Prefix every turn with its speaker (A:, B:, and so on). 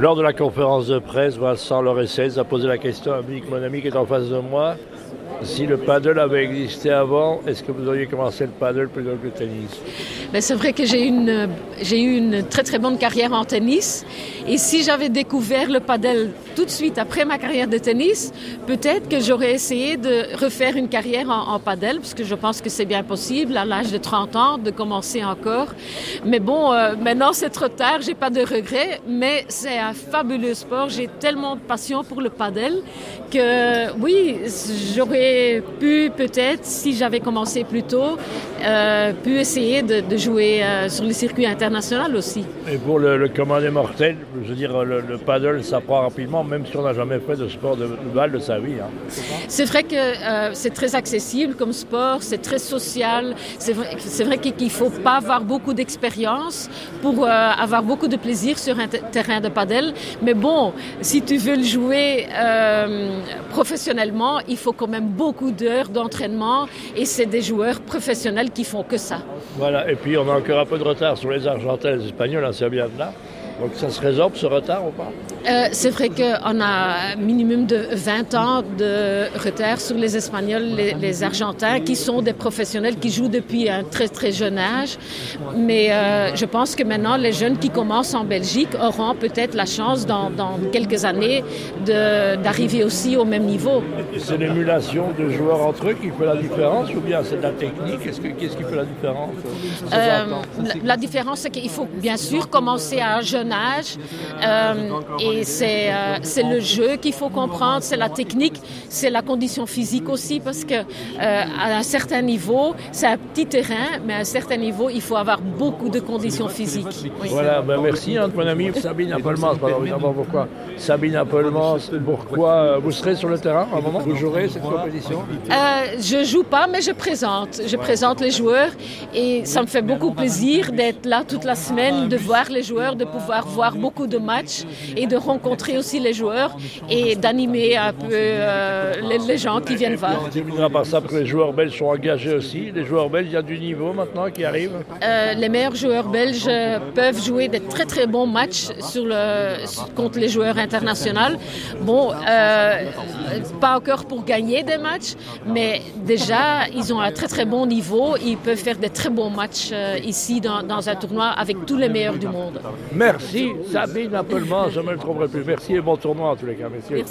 A: Lors de la conférence de presse, Vincent Loressez a posé la question à mon ami qui est en face de moi. Si le paddle avait existé avant, est-ce que vous auriez commencé le paddle plutôt que le tennis?
B: Ben, C'est vrai que j'ai eu une très très bonne carrière en tennis. Et si j'avais découvert le paddle tout de suite après ma carrière de tennis, peut-être que j'aurais essayé de refaire une carrière en, en paddle, parce que je pense que c'est bien possible à l'âge de 30 ans de commencer encore. Mais bon, euh, maintenant c'est trop tard, j'ai pas de regrets, mais c'est un fabuleux sport. J'ai tellement de passion pour le paddle que oui, j'aurais pu peut-être, si j'avais commencé plus tôt, euh, pu essayer de, jouer euh, sur le circuit international aussi.
A: Et pour le, le commandé mortel, je veux dire, le, paddle s'apprend rapidement, même si on n'a jamais fait de sport de, balle de sa vie. Hein.
B: C'est vrai que euh, c'est très accessible comme sport, c'est très social. C'est vrai, vrai qu'il ne faut pas avoir beaucoup d'expérience pour avoir beaucoup de plaisir sur un terrain de paddle. Mais bon, si tu veux le jouer professionnellement, il faut quand même beaucoup d'heures d'entraînement et c'est des joueurs professionnels qui font que ça.
A: Voilà, et puis on a encore un peu de retard sur les Argentins et les Espagnols, hein, c'est bien là. Donc ça se résorbe ce retard ou pas?
B: Euh, C'est vrai qu'on a un minimum de 20 ans de retard sur les Espagnols, les, Argentins, qui sont des professionnels qui jouent depuis un très très jeune âge. Mais euh, je pense que maintenant, les jeunes qui commencent en Belgique auront peut-être la chance dans, quelques années d'arriver aussi au même niveau.
A: C'est l'émulation de joueurs entre eux qui fait la différence ou bien c'est de la technique? Qu'est-ce qui fait la différence?
B: Euh, la, la différence, c'est qu'il faut bien sûr commencer à un jeune Euh, et euh, c'est le jeu qu'il faut comprendre, c'est la technique, c'est la condition physique aussi, parce que euh, à un certain niveau, c'est un petit terrain, mais à un certain niveau, il faut avoir beaucoup de conditions physiques.
A: Voilà, ben merci hein, mon ami Sabine Appelmans. pourquoi Sabine Appelmans, pourquoi vous serez sur le terrain à un moment Vous jouerez cette compétition?
B: Je joue pas, mais je présente. Je présente les joueurs et ça me fait beaucoup plaisir d'être là toute la semaine, de voir les joueurs, de pouvoir voir beaucoup de matchs et de rencontrer aussi les joueurs et d'animer un peu euh, les, gens qui viennent voir.
A: On terminera par ça parce que les joueurs belges sont engagés aussi. Les joueurs belges, il y a du niveau maintenant qui arrive
B: euh, Les meilleurs joueurs belges peuvent jouer des très très bons matchs sur le, contre les joueurs internationaux. Bon, euh, pas encore pour gagner des matchs, mais déjà, ils ont un très très bon niveau. Ils peuvent faire des très bons matchs ici dans, dans un tournoi avec tous les meilleurs du monde.
A: Merci. Merci Sabine Appelman, je ne me le trouverai plus. Merci et bon tournoi en tous les cas, messieurs.